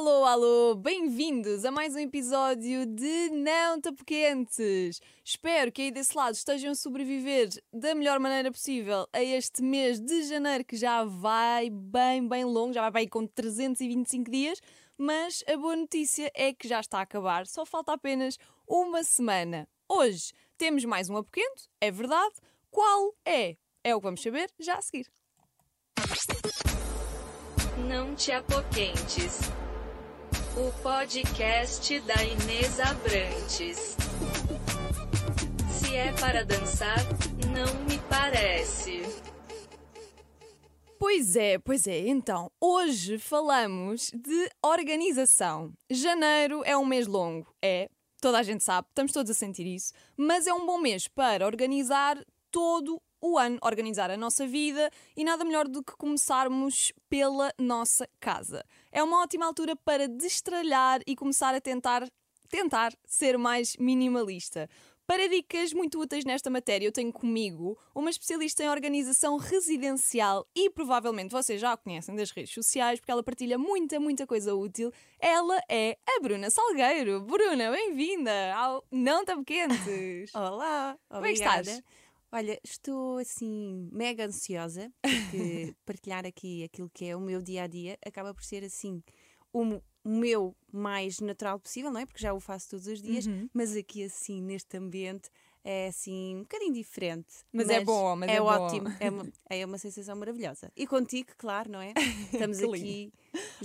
Alô, alô, bem-vindos a mais um episódio de Não Tapo Quentes. Espero que aí desse lado estejam a sobreviver da melhor maneira possível a este mês de janeiro que já vai bem, bem longo, já vai bem com 325 dias, mas a boa notícia é que já está a acabar, só falta apenas uma semana. Hoje temos mais um apoquento, é verdade. Qual é? É o que vamos saber já a seguir. Não te apoquentes. O podcast da Inês Abrantes. Se é para dançar, não me parece. Pois é, pois é. Então, hoje falamos de organização. Janeiro é um mês longo, é, toda a gente sabe, estamos todos a sentir isso, mas é um bom mês para organizar todo o ano, organizar a nossa vida e nada melhor do que começarmos pela nossa casa. É uma ótima altura para destralhar e começar a tentar tentar ser mais minimalista. Para dicas muito úteis nesta matéria, eu tenho comigo uma especialista em organização residencial e provavelmente vocês já a conhecem das redes sociais porque ela partilha muita, muita coisa útil. Ela é a Bruna Salgueiro. Bruna, bem-vinda ao Não Tão Quentes. Olá, Como é que obrigada. estás? Olha, estou assim mega ansiosa porque partilhar aqui aquilo que é o meu dia a dia acaba por ser assim o, meu mais natural possível, não é? Porque já o faço todos os dias, Uhum. mas aqui assim neste ambiente é assim um bocadinho diferente. Mas é bom, mas é bom. ótimo, é uma, é uma sensação maravilhosa. E contigo, claro, não é? Estamos aqui.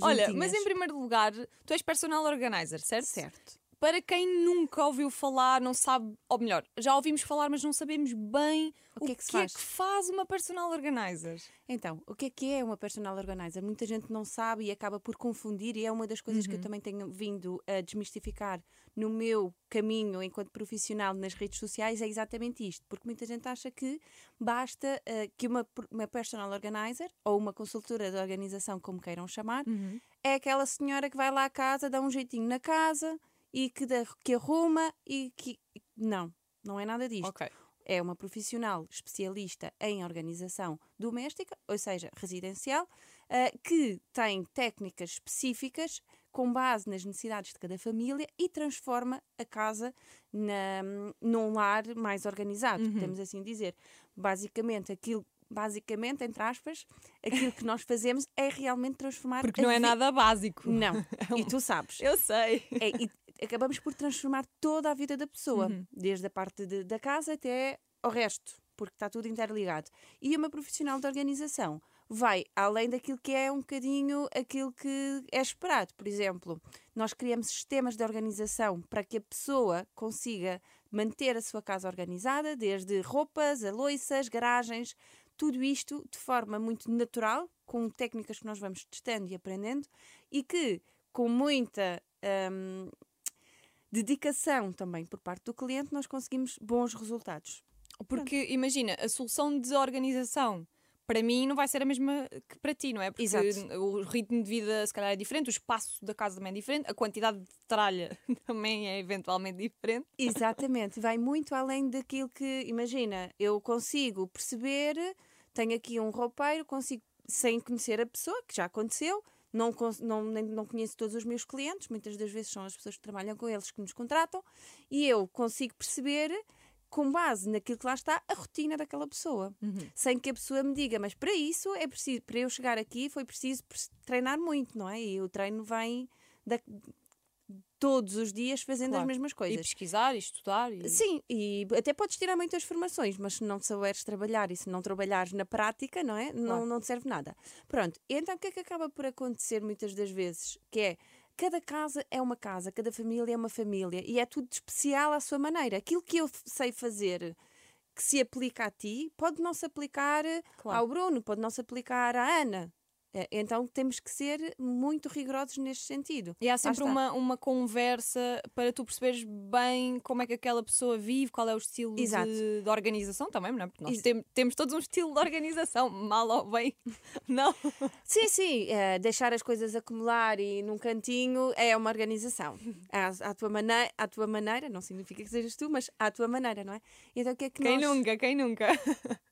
Olha, juntinhas. mas em primeiro lugar, tu és personal organizer, certo? certo. Para quem nunca ouviu falar, não sabe, ou melhor, já ouvimos falar, mas não sabemos bem O que é que se faz? faz uma personal organizer. Então, o que é que é uma personal organizer? Muita gente não sabe e acaba por confundir, e é uma das coisas que eu também tenho vindo a desmistificar no meu caminho enquanto profissional nas redes sociais, é exatamente isto, porque muita gente acha que basta eh, que uma, uma personal organizer ou uma consultora de organização, como queiram chamar, é aquela senhora que vai lá à casa, dá um jeitinho na casa e que, dá- que arruma e que. Não, não é nada disto Ok. é uma profissional especialista em organização doméstica, ou seja, residencial, eh, que tem técnicas específicas com base nas necessidades de cada família e transforma a casa na, num lar mais organizado, Uhum. podemos assim dizer. Basicamente, aquilo. Basicamente, entre aspas, aquilo que nós fazemos é realmente transformar. Porque não é nada básico. Não, e tu sabes. Eu sei. É, e acabamos por transformar toda a vida da pessoa, Uhum. desde a parte de- da casa até ao resto, porque está tudo interligado. E uma profissional de organização vai além daquilo que é um bocadinho aquilo que é esperado. Por exemplo, nós criamos sistemas de organização para que a pessoa consiga manter a sua casa organizada, desde roupas, a loiças, garagens, tudo isto de forma muito natural, com técnicas que nós vamos testando e aprendendo, e que com muita hum, dedicação também por parte do cliente, nós conseguimos bons resultados. Porque imagina, a solução de organização para mim não vai ser a mesma que para ti, não é? Porque Exato. o ritmo de vida se calhar é diferente, o espaço da casa também é diferente, a quantidade de tralha também é eventualmente diferente. Exatamente, vai muito além daquilo que, imagina, eu consigo perceber, tenho aqui um roupeiro, consigo, sem conhecer a pessoa, que já aconteceu, não, não, não conheço todos os meus clientes, muitas das vezes são as pessoas que trabalham com eles que nos contratam, e eu consigo perceber, com base naquilo que lá está, a rotina daquela pessoa. Sem que a pessoa me diga, mas para isso é preciso, para eu chegar aqui foi preciso treinar muito, não é? E o treino vem da- todos os dias fazendo Claro. as mesmas E coisas. pesquisar e estudar. E... Sim, e até podes tirar muitas formações, mas se não souberes trabalhar e se não trabalhares na prática, não é? Não, Claro. não te serve nada. Pronto, e então o que é que acaba por acontecer muitas das vezes? Que é, cada casa é uma casa, cada família é uma família e é tudo especial à sua maneira. Aquilo que eu sei fazer que se aplica a ti, pode não se aplicar Claro. ao Bruno, pode não se aplicar à Ana. Eh, Então temos que ser muito rigorosos neste sentido. E há sempre uma, uma conversa para tu perceberes bem como é que aquela pessoa vive, qual é o estilo de, de organização também, não é? Porque nós tem- temos todos um estilo de organização, mal ou bem. Não. Sim, sim, eh, deixar as coisas acumular e num cantinho é uma organização. À, à tua maneira, à tua maneira, não significa que sejas tu, mas à tua maneira, não é? Então o que é que Quem nós... nunca, quem nunca?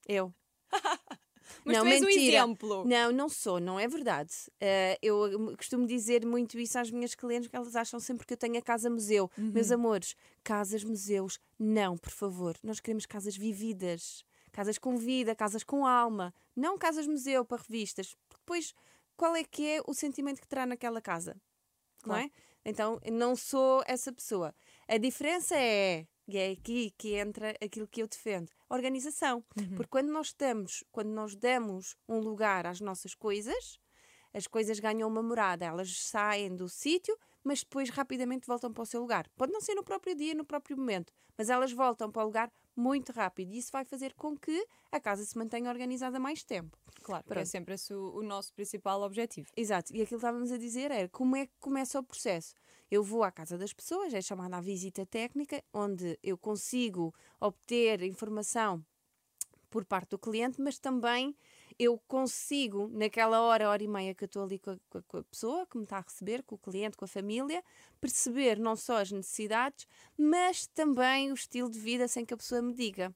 Eu. Mas Não, tu és mentira. exemplo. Não, não sou, não é verdade. Eh, eu costumo dizer muito isso às minhas clientes, que elas acham sempre que eu tenho a casa museu. Meus amores, casas museus, não, por favor. Nós queremos casas vividas, casas com vida, casas com alma, não casas museu para revistas. Porque Depois, qual é que é o sentimento que terá naquela casa? Não Claro. é? Então, não sou essa pessoa. A diferença é, e é aqui que entra aquilo que eu defendo, organização. Porque quando nós estamos, quando nós damos um lugar às nossas coisas, as coisas ganham uma morada, elas saem do sítio, mas depois rapidamente voltam para o seu lugar. Pode não ser no próprio dia, no próprio momento, mas elas voltam para o lugar muito rápido e isso vai fazer com que a casa se mantenha organizada mais tempo. Claro, porque é sempre esse o, o nosso principal objetivo. Exato, e aquilo que estávamos a dizer era como é que começa o processo. Eu vou à casa das pessoas, é chamada a visita técnica, onde eu consigo obter informação por parte do cliente, mas também eu consigo, naquela hora, hora e meia que eu estou ali com a, com a- pessoa que me está a receber, com o cliente, com a família, perceber não só as necessidades, mas também o estilo de vida sem que a pessoa me diga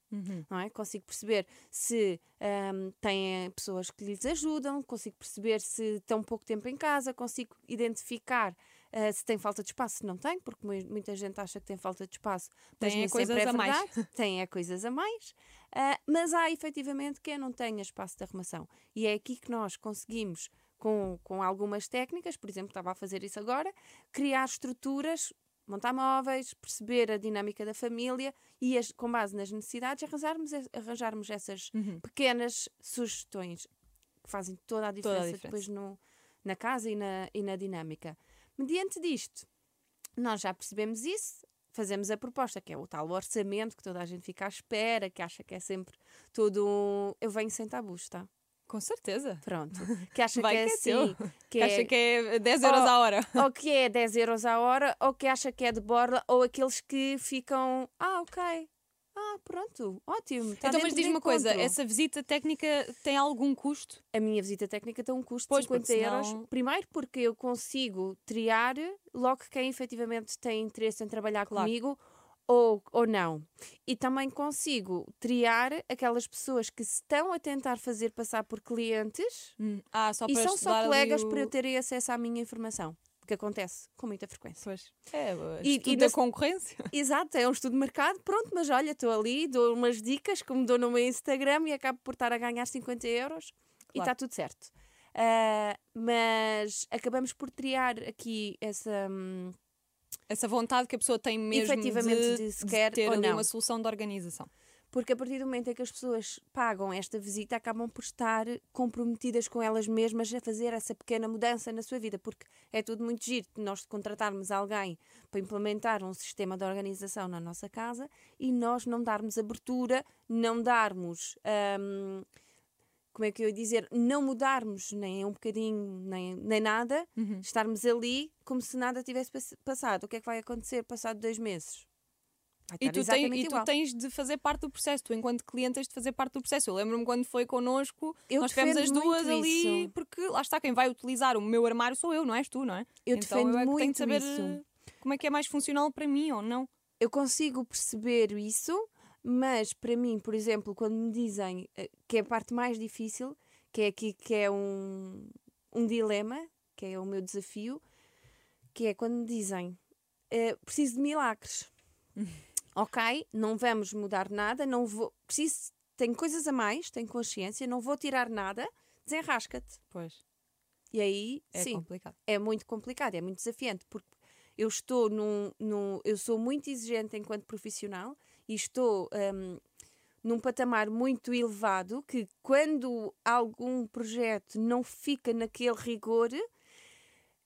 não é? Consigo perceber se ahm, têm pessoas que lhes ajudam, consigo perceber se estão pouco tempo em casa, consigo identificar ah, se tem falta de espaço, se não tem, porque mui- muita gente acha que tem falta de espaço, mas Tem é coisas é a mais. Tem é coisas a mais, Ah, mas há efetivamente quem não tenha espaço de arrumação. E é aqui que nós conseguimos, com, com algumas técnicas, por exemplo, estava a fazer isso agora, criar estruturas montar móveis, perceber a dinâmica da família e, as- com base nas necessidades, arranjarmos, arranjarmos essas Uhum. pequenas sugestões que fazem toda a diferença, diferença. depois no, na casa e na, e na dinâmica. Mediante disto, nós já percebemos isso, fazemos a proposta, que é o tal orçamento que toda a gente fica à espera, que acha que é sempre todo um. Eu venho sem tabus, tá? Com certeza. Pronto. Que acha Vai que é que é assim. teu. Que acha que é 10 euros Oh, a hora. ou que é 10 euros a hora, ou que acha que é de borla, ou aqueles que ficam, ah, ok, ah, pronto, ótimo. tá então, mas diz uma coisa: encontro." essa visita técnica tem algum custo? A minha visita técnica tem um custo Pois, de 50 porque euros. senão- Primeiro porque eu consigo triar logo quem efetivamente tem interesse em trabalhar Claro. comigo ou, ou não. E também consigo triar aquelas pessoas que se estão a tentar fazer passar por clientes Ah, só e são só colegas o... para eu terem acesso à minha informação. Que acontece com muita frequência. Pois. É, E- e da concorrência. Exato, é um estudo de mercado, pronto, mas olha, estou ali, dou umas dicas, como dou no meu Instagram e acabo por estar a ganhar 50 euros e Claro. está tudo certo. Ah, mas acabamos por triar aqui essa. hum, Essa vontade que a pessoa tem mesmo de, de quer ter ou não. uma solução de organização. Porque a partir do momento em que as pessoas pagam esta visita, acabam por estar comprometidas com elas mesmas a fazer essa pequena mudança na sua vida. Porque é tudo muito giro nós contratarmos alguém para implementar um sistema de organização na nossa casa e nós não darmos abertura, não darmos. hum, como é que eu ia dizer? Não mudarmos nem um bocadinho, nem, nem nada, Uhum. estarmos ali como se nada tivesse pass- passado. O que é que vai acontecer passado dois meses? Vai E tu, tens, exatamente e tu tens de fazer parte do processo. Tu, enquanto cliente, tens de fazer parte do processo. Eu lembro-me quando foi connosco, Eu nós tivemos as duas muito ali, isso. porque lá está, quem vai utilizar o meu armário sou eu, não és tu, não é? Eu então defendo eu é que tenho muito de saber isso. eh, como é que é mais funcional para mim ou não. eu consigo perceber isso, mas para mim, por exemplo, quando me dizem eh, que é a parte mais difícil, que é aqui que é um, um dilema, que é o meu desafio, que é quando me dizem eh, preciso de milagres. ok, não vamos mudar nada, não vou. Preciso, tenho coisas a mais, tenho consciência, não vou tirar nada, desenrasca-te. Pois, E aí, é sim, complicado. é muito complicado, é muito desafiante, porque eu estou num, num- eu sou muito exigente enquanto profissional e estou hum, num patamar muito elevado que quando algum projeto não fica naquele rigor,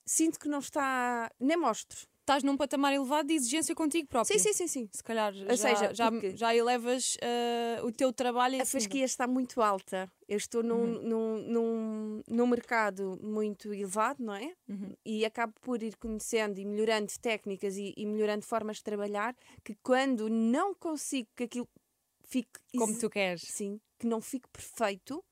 sinto que não está, nem mostro. Estás num patamar elevado de exigência contigo próprio. Sim, sim, sim, sim. Se calhar já, seja, já, já elevas eh, o teu trabalho A fasquia está muito alta. Eu estou num, Uhum. num, num, num mercado muito elevado, não é? Uhum. E acabo por ir conhecendo e melhorando técnicas e, e melhorando formas de trabalhar que quando não consigo que aquilo fique Como tu queres. sim, que não fique perfeito,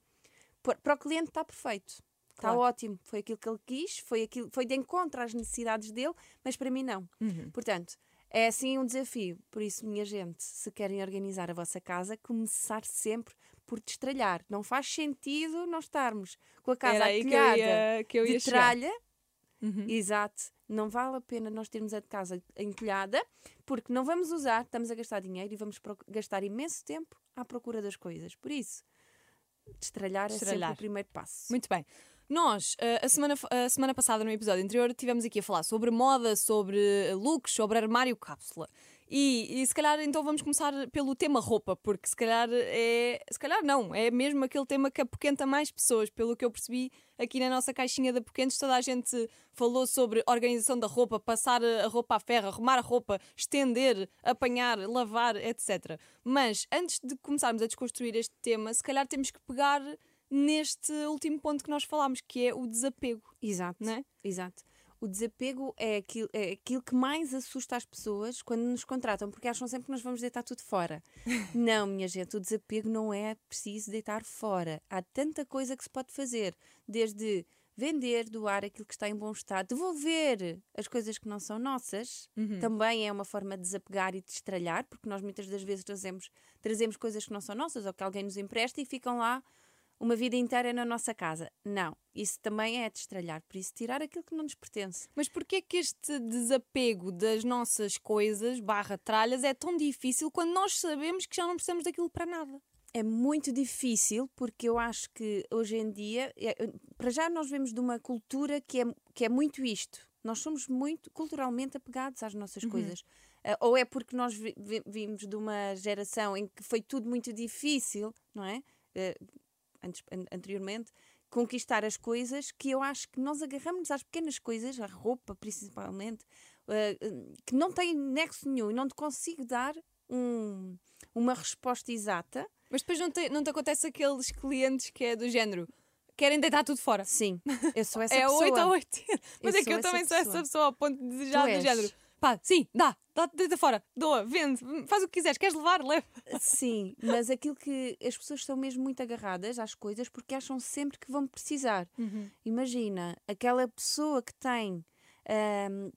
para o cliente está perfeito. Está ótimo, foi aquilo que ele quis, foi, aquilo, foi de encontro às necessidades dele, mas para mim não. Uhum. Portanto, é assim um desafio. Por isso, minha gente, se querem organizar a vossa casa, começar sempre por destralhar. Não faz sentido não estarmos com a casa aí que eu atilhada ia, que eu ia de tralha. Uhum. Exato. Não vale a pena nós termos a casa encolhada, porque não vamos usar, estamos a gastar dinheiro e vamos gastar imenso tempo à procura das coisas. Por isso, destralhar, é Destralhar. sempre o primeiro passo. Muito bem. Nós, eh, a semana, a semana passada, no episódio anterior, tivemos aqui a falar sobre moda, sobre looks, sobre armário cápsula. E, e se calhar então vamos começar pelo tema roupa, porque se calhar é. Se calhar não, é mesmo aquele tema que apoquenta mais pessoas, pelo que eu percebi aqui na nossa caixinha de apoquentos. Toda a gente falou sobre organização da roupa, passar a roupa à ferro, arrumar a roupa, estender, apanhar, lavar, etc. Mas antes de começarmos a desconstruir este tema, se calhar temos que pegar neste último ponto que nós falámos, que é o desapego, Exato. não é? Exato. O desapego é aquilo, é aquilo que mais assusta as pessoas quando nos contratam, porque acham sempre que nós vamos deitar tudo fora. não, minha gente, o desapego não é preciso deitar fora. Há tanta coisa que se pode fazer, desde vender, doar aquilo que está em bom estado, devolver as coisas que não são nossas, também é uma forma de desapegar e de estralhar, porque nós muitas das vezes trazemos, trazemos coisas que não são nossas ou que alguém nos empresta e ficam lá uma vida inteira na nossa casa. Não, isso também é destralhar, por isso tirar aquilo que não nos pertence. Mas porquê que este desapego das nossas coisas, barra tralhas, é tão difícil quando nós sabemos que já não precisamos daquilo para nada? É muito difícil porque eu acho que hoje em dia, é- para já nós vemos de uma cultura que é, que é muito isto. Nós somos muito culturalmente apegados às nossas coisas. Ah, ou é porque nós vi- vi- vimos de uma geração em que foi tudo muito difícil, não é? Ah, antes- an- anteriormente, conquistar as coisas que eu acho que nós agarramos às pequenas coisas, a roupa principalmente, ah, que não tem nexo nenhum e não te consigo dar um- uma resposta exata. Mas depois não te, não te acontece aqueles clientes que é do género querem deitar tudo fora. Sim, eu sou essa é pessoa. 8 a 80. Mas Eu é que eu também sou essa pessoa. pessoa ao ponto de desejar do género. Pá, sim, dá, dá, deita fora, doa, vende, faz o que quiseres, queres levar, leva. Sim, mas aquilo que as pessoas estão mesmo muito agarradas às coisas porque acham sempre que vão precisar. Imagina, aquela pessoa que tem ahm,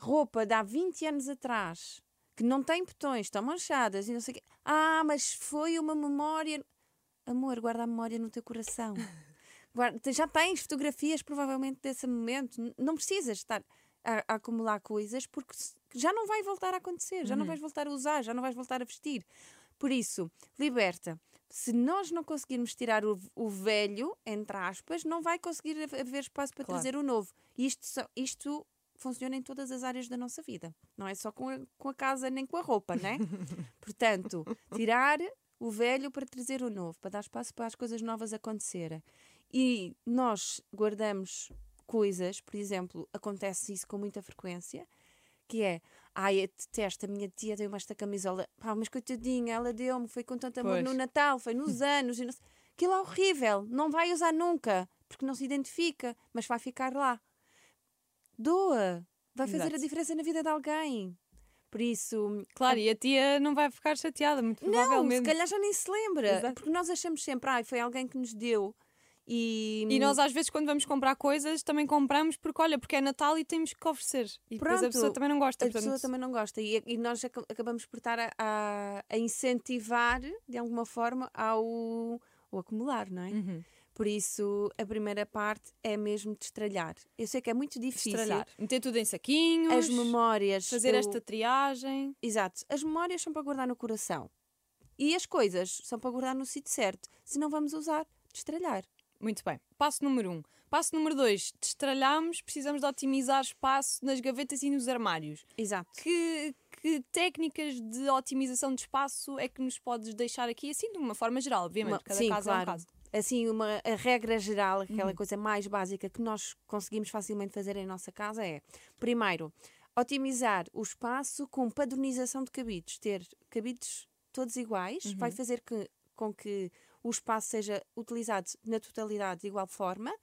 roupa de há 20 anos atrás, que não tem botões, estão manchadas e não sei o quê. Ah, mas foi uma memória. Amor, guarda a memória no teu coração. Guarda- já tens fotografias provavelmente desse momento. Não precisas estar a, a acumular coisas porque já não vai voltar a acontecer, já não vais voltar a usar, já não vais voltar a vestir. Por isso, liberta. Se nós não conseguirmos tirar o, o velho, entre aspas, não vai conseguir haver espaço para Claro. trazer o novo. Isto, só- isto funciona em todas as áreas da nossa vida. Não é só com a, com a casa nem com a roupa, né? Portanto, tirar o velho para trazer o novo, para dar espaço para as coisas novas acontecerem. E nós guardamos coisas, por exemplo, acontece isso com muita frequência, que é, ai, eu detesto, a minha tia deu-me esta camisola, pá, mas coitadinha, ela deu-me, foi com tanto amor Pois. no Natal, foi nos anos, e não sei- aquilo é horrível, não vai usar nunca, porque não se identifica, mas vai ficar lá. Doa, vai fazer Exato. a diferença na vida de alguém. Por isso, Claro, e a tia não vai ficar chateada, muito não, provavelmente. se calhar já nem se lembra, Exato. porque nós achamos sempre, ai, foi alguém que nos deu. E, E nós às vezes quando vamos comprar coisas também compramos porque olha, porque é Natal e temos que oferecer. E depois a Pronto, pessoa também não gosta. a portanto, pessoa também não gosta e, e nós aca- acabamos por estar a, a- a incentivar de alguma forma ao, ao acumular, não é? Uhum. Por isso a primeira parte é mesmo destralhar. Eu sei que é muito difícil. Estralhar. Meter tudo em saquinhos, As memórias. fazer eu- esta triagem. Exato. As memórias são para guardar no coração. E as coisas são para guardar no sítio certo. Se não vamos usar, destralhar. Muito bem. Passo número um. Passo número dois. Destralhamos, precisamos de otimizar espaço nas gavetas e nos armários. Exato. Que, que técnicas de otimização de espaço é que nos podes deixar aqui, assim, de uma forma geral, obviamente. Uma- cada sim, caso é um claro. caso. Assim, uma, a regra geral, Uhum. aquela coisa mais básica que nós conseguimos facilmente fazer em nossa casa é: primeiro, Otimizar o espaço com padronização de cabides. Ter cabides todos iguais vai fazer que, com que o espaço seja utilizado na totalidade de igual forma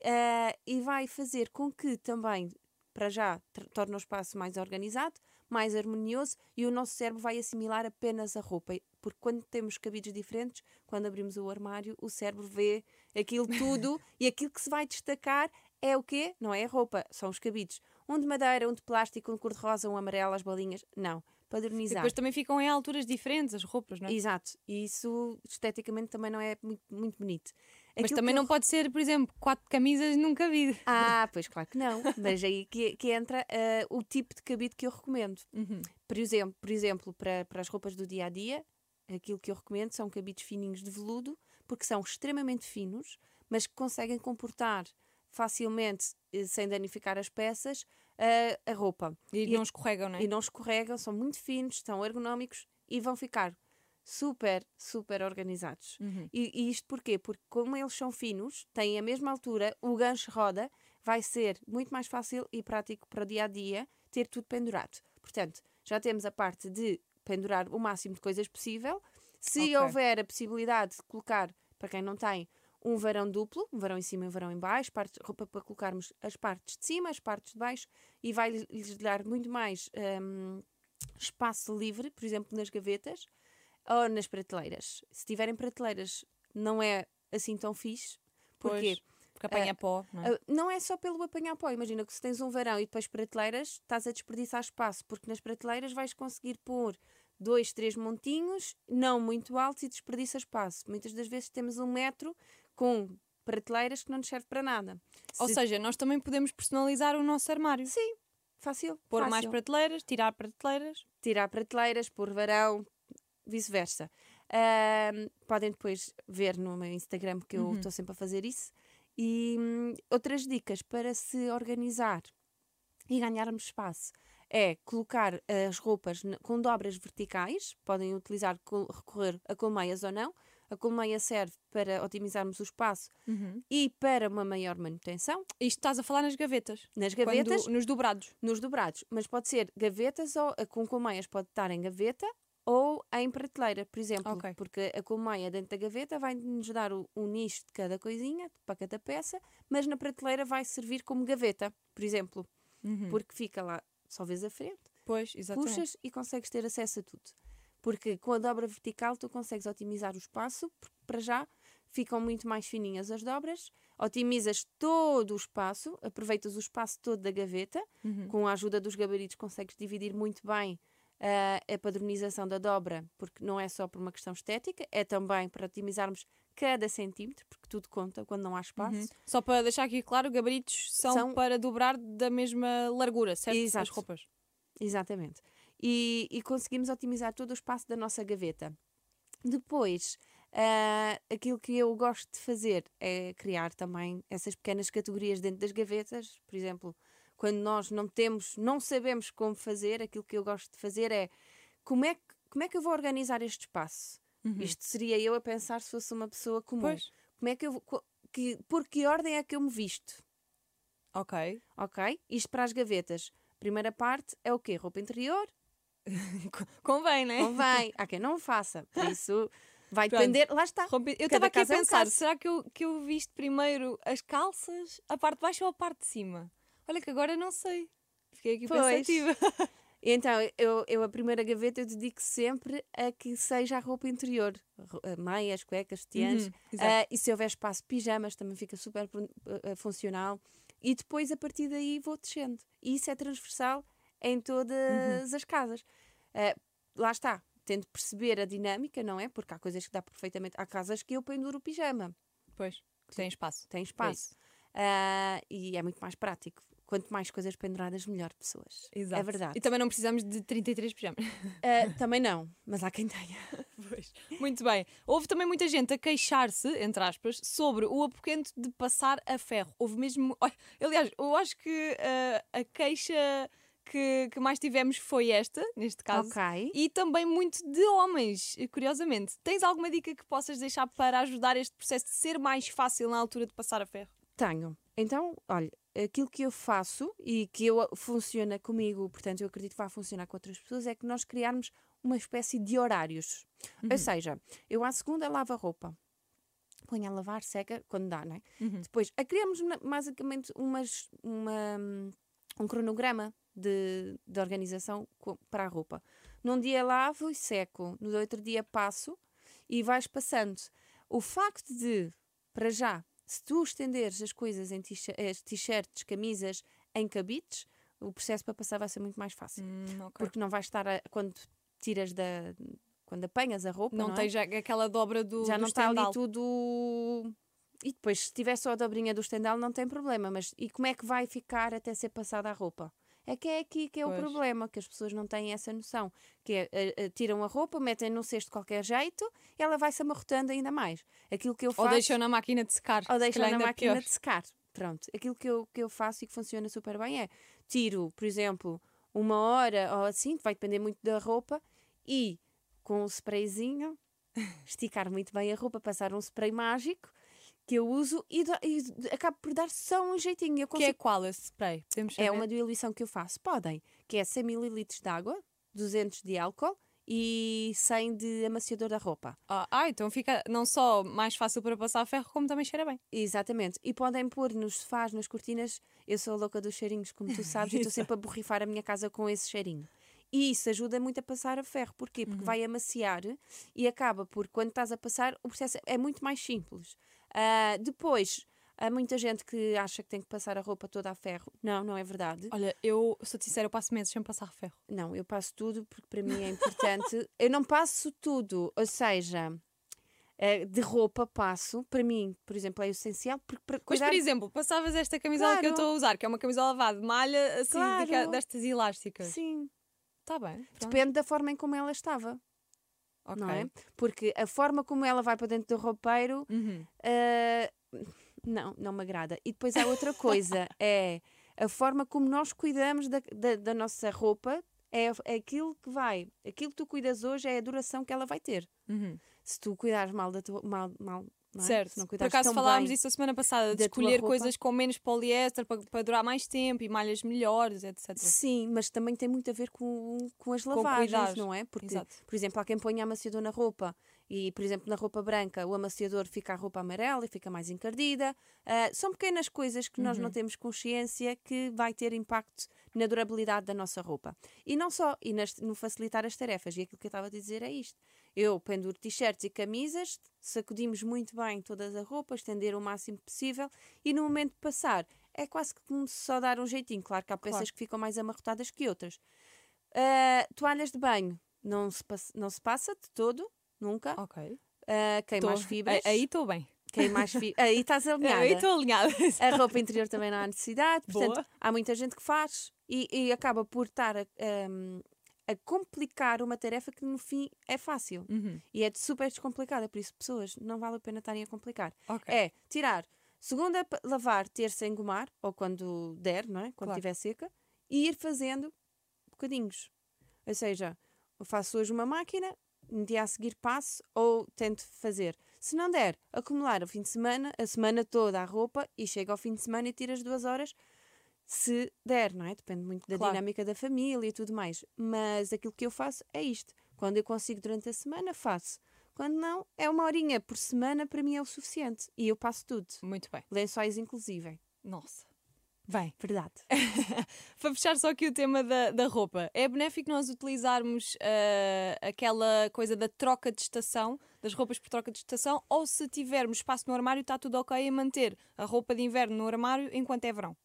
eh, e vai fazer com que também, para já, torne o espaço mais organizado, mais harmonioso e o nosso cérebro vai assimilar apenas a roupa. Porque quando temos cabides diferentes, quando abrimos o armário, o cérebro vê aquilo tudo e aquilo que se vai destacar é o quê? Não é a roupa, são os cabides. Um de madeira, um de plástico, um de cor-de-rosa, um amarelo, as bolinhas. Não, padronizar. depois também ficam em alturas diferentes as roupas, não é? Exato, e isso esteticamente também não é muito, muito bonito. Mas Aquilo também que eu não pode ser, por exemplo, quatro camisas num cabide. Ah, pois claro que não. Mas aí que, que entra ah, o tipo de cabide que eu recomendo. Uhum. Por exemplo, por exemplo para, para as roupas do dia a dia, aquilo que eu recomendo são cabides fininhos de veludo, porque são extremamente finos, mas que conseguem comportar facilmente, eh, sem danificar as peças, ah, a roupa. E, E- não escorregam, não é? E não escorregam, são muito finos, são ergonómicos e vão ficar super, super organizados. Uhum. E, e isto porquê? Porque como eles são finos, têm a mesma altura, o gancho roda, vai ser muito mais fácil e prático para o dia a dia ter tudo pendurado. Portanto, já temos a parte de pendurar o máximo de coisas possível. Se Ok. houver a possibilidade de colocar, para quem não tem, um varão duplo, um varão em cima e um varão em baixo, partes, roupa para colocarmos as partes de cima, as partes de baixo, e vai lhes dar muito mais hum, espaço livre, por exemplo, nas gavetas ou nas prateleiras. Se tiverem prateleiras, não é assim tão fixe. Porquê? Pois, porque apanha pó, não é? Ah, Não é só pelo apanhar pó. Imagina que se tens um varão e depois prateleiras, estás a desperdiçar espaço, porque nas prateleiras vais conseguir pôr dois, três montinhos, não muito altos e desperdiça espaço. Muitas das vezes temos um metro com prateleiras que não nos serve para nada. Ou Se- seja, nós também podemos personalizar o nosso armário. Sim, fácil. Pôr fácil. mais prateleiras, tirar prateleiras. tirar prateleiras, pôr varão, vice-versa. Ahm, podem depois ver no meu Instagram que eu Uhum. estou sempre a fazer isso. E hum, outras dicas para se organizar e ganharmos espaço é colocar as roupas com dobras verticais, podem utilizar, recorrer a colmeias ou não. A colmeia serve para otimizarmos o espaço e para uma maior manutenção Isto estás a falar nas gavetas. nas Quando- gavetas nos dobrados. nos dobrados, mas pode ser gavetas ou a- com colmeias pode estar em gaveta ou em prateleira, por exemplo, Ok. porque a colmeia dentro da gaveta vai nos dar o, um nicho de cada coisinha, para cada peça, mas na prateleira vai servir como gaveta, por exemplo, Uhum. porque fica lá, só vês a frente, Pois, exatamente. puxas e consegues ter acesso a tudo. Porque com a dobra vertical tu consegues otimizar o espaço, para já ficam muito mais fininhas as dobras, otimizas todo o espaço, aproveitas o espaço todo da gaveta, Uhum. com a ajuda dos gabaritos consegues dividir muito bem ah, a padronização da dobra, porque não é só por uma questão estética, é também para otimizarmos cada centímetro, porque tudo conta quando não há espaço. Uhum. Só para deixar aqui claro, gabaritos são, São- para dobrar da mesma largura, certo? As Exato. roupas. Exatamente. E, e conseguimos otimizar todo o espaço da nossa gaveta. Depois, ah, aquilo que eu gosto de fazer é criar também essas pequenas categorias dentro das gavetas. Por exemplo, quando nós não temos, não sabemos como fazer, aquilo que eu gosto de fazer é como é que, como é que eu vou organizar este espaço? Isto seria eu a pensar se fosse uma pessoa comum. Pois. Como é que eu vou, que, por que ordem é que eu me visto? Ok. Ok? Isto para as gavetas. Primeira parte é o quê? Roupa interior, Convém, né? Convém. Há quem não faça. Por isso, vai Pronto. depender. Lá está. Roupa- Eu estava aqui a caso é um pensar, será que eu, que eu visto primeiro as calças, a parte de baixo ou a parte de cima? Olha que agora não sei. Fiquei aqui Pois. pensativa. Então, eu, eu a primeira gaveta eu dedico sempre a que seja a roupa interior. Eh, Meias, cuecas, sutiãs. Uhum. Ah, e se houver espaço, pijamas também fica super eh, funcional. E depois, a partir daí, vou descendo. E isso é transversal em todas Uhum. as casas. Ah, lá está. Tento perceber a dinâmica, não é? Porque há coisas que dá perfeitamente. Há casas que eu penduro o pijama. Pois, que tem espaço. tem espaço. Ah, e é muito mais prático. Quanto mais coisas penduradas, melhor pessoas. É verdade. E também não precisamos de 33 pijamas. Ah, também não, mas há quem tenha. Pois. Muito bem. Houve também muita gente a queixar-se, entre aspas, sobre o apoquento de passar a ferro. Houve mesmo. Aliás, eu acho que ah, a queixa que, que mais tivemos foi esta, neste caso. Ok. E também muito de homens, curiosamente. Tens alguma dica que possas deixar para ajudar este processo de ser mais fácil na altura de passar a ferro? Tenho. Então, olha, aquilo que eu faço e que eu, funciona comigo, portanto, eu acredito que vai funcionar com outras pessoas, é que nós criarmos uma espécie de horários. Ou seja, eu à segunda lavo a roupa. Ponho a lavar, seca, quando dá, não é? Depois, a criamos basicamente umas, uma, um cronograma de, de organização para a roupa. Num dia lavo e seco, no outro dia passo e vais passando. O facto de, para já, se tu estenderes as coisas em t-shirts, camisas, em cabides, o processo para passar vai ser muito mais fácil. Hum, ok. Porque não vais estar, a- quando tiras da. quando apanhas a roupa, não, não, é? já aquela dobra do já não está ali tudo. E depois, se tiver só a dobrinha do estendal, não tem problema. Mas e como é que vai ficar até ser passada a roupa? É que é aqui que é Pois. o problema, que as pessoas não têm essa noção. Que é, eh, eh, tiram a roupa, metem no cesto de qualquer jeito e ela vai se amarrotando ainda mais. Aquilo que eu Ou faço. deixam na máquina de secar. ou deixam na máquina pior. de secar. Pronto. Aquilo que eu, que eu faço e que funciona super bem é tiro, por exemplo, uma hora ou assim, vai depender muito da roupa, e com um sprayzinho, esticar muito bem a roupa, passar um spray mágico que eu uso e, dá- e acabo por dar só um jeitinho. Eu Que é consigo... qual esse spray? Podemos é, uma diluição que eu faço. Podem, que é 100 ml de água, 200 de álcool e 100 de amaciador da roupa. Ah, ah, então fica não só mais fácil para passar ferro, como também cheira bem. Exatamente. E podem pôr nos sofás, nas cortinas. Eu sou a louca dos cheirinhos, como tu sabes, e estou sempre a borrifar a minha casa com esse cheirinho. E isso ajuda muito a passar a ferro. Porquê? Porque vai amaciar e acaba por, quando estás a passar, o processo é muito mais simples. Ah, depois, há muita gente que acha que tem que passar a roupa toda a ferro. Não, não é verdade. Olha, eu sou-te sincera, eu passo meses sem passar ferro. Não, eu passo tudo porque para mim é importante. eu não passo tudo, ou seja, eh, de roupa passo, para mim, por exemplo, é essencial. Porque para Mas, cuidar... por exemplo, passavas esta camisola que eu Claro. estou a usar, que é uma camisola lavada de malha, assim, Claro. destas elásticas. Sim, Está bem. pronto. depende da forma em como ela estava, Ok. não é? Porque a forma como ela vai para dentro do roupeiro, Uhum. eh, não, não me agrada. E depois há outra coisa, é a forma como nós cuidamos da, da, da nossa roupa, é, é aquilo que vai, aquilo que tu cuidas hoje é a duração que ela vai ter. Uhum. Se tu cuidares mal da tua, mal, mal, não é? Certo. Não Por acaso falámos disso a semana passada, de escolher coisas com menos poliéster para, para durar mais tempo e malhas melhores, etc. Sim, mas também tem muito a ver com, com as Com lavagens, cuidados. não é? Porque, Exato. por exemplo, há quem ponha amaciador na roupa e, por exemplo, na roupa branca o amaciador fica a roupa amarela e fica mais encardida. Ah, são pequenas coisas que nós não Uhum. temos consciência que vai ter impacto na durabilidade da nossa roupa. E não só, e nas- no facilitar as tarefas. E aquilo que eu estava a dizer é isto. Eu penduro t-shirts e camisas, sacudimos muito bem todas as roupas, estender o máximo possível e no momento de passar é quase como se só dar um jeitinho. Claro que há peças Claro. que ficam mais amarrotadas que outras. Ah, toalhas de banho não se, passa, não se passa de todo, nunca. Ok. Ah, queima as fibras. Aí estou bem. Queima as fi- Aí estás alinhada. Aí estou alinhada. A roupa interior também não há necessidade. Portanto, Boa. há muita gente que faz e, e acaba por estar a, um, a complicar uma tarefa que no fim é fácil. Uhum. E é super descomplicada. Por isso, pessoas, não vale a pena estarem a complicar. Ok. É tirar, segunda, lavar, terça, engomar, ou quando der, não é? Quando Claro. estiver seca, e ir fazendo bocadinhos. Ou seja, eu faço hoje uma máquina, no dia a seguir passo ou tento fazer. Se não der, acumular o fim de semana, a semana toda a roupa e chega ao fim de semana e tira as duas horas. Se der, não é? Depende muito da Claro. dinâmica da família e tudo mais. Mas aquilo que eu faço é isto. Quando eu consigo durante a semana, faço. Quando não, é uma horinha por semana, para mim é o suficiente. E eu passo tudo. Muito bem. Lençóis, inclusive. Nossa. Bem, Verdade. para fechar só aqui o tema da, da roupa, é benéfico nós utilizarmos ah, aquela coisa da troca de estação, das roupas por troca de estação, ou se tivermos espaço no armário, está tudo ok em manter a roupa de inverno no armário enquanto é verão.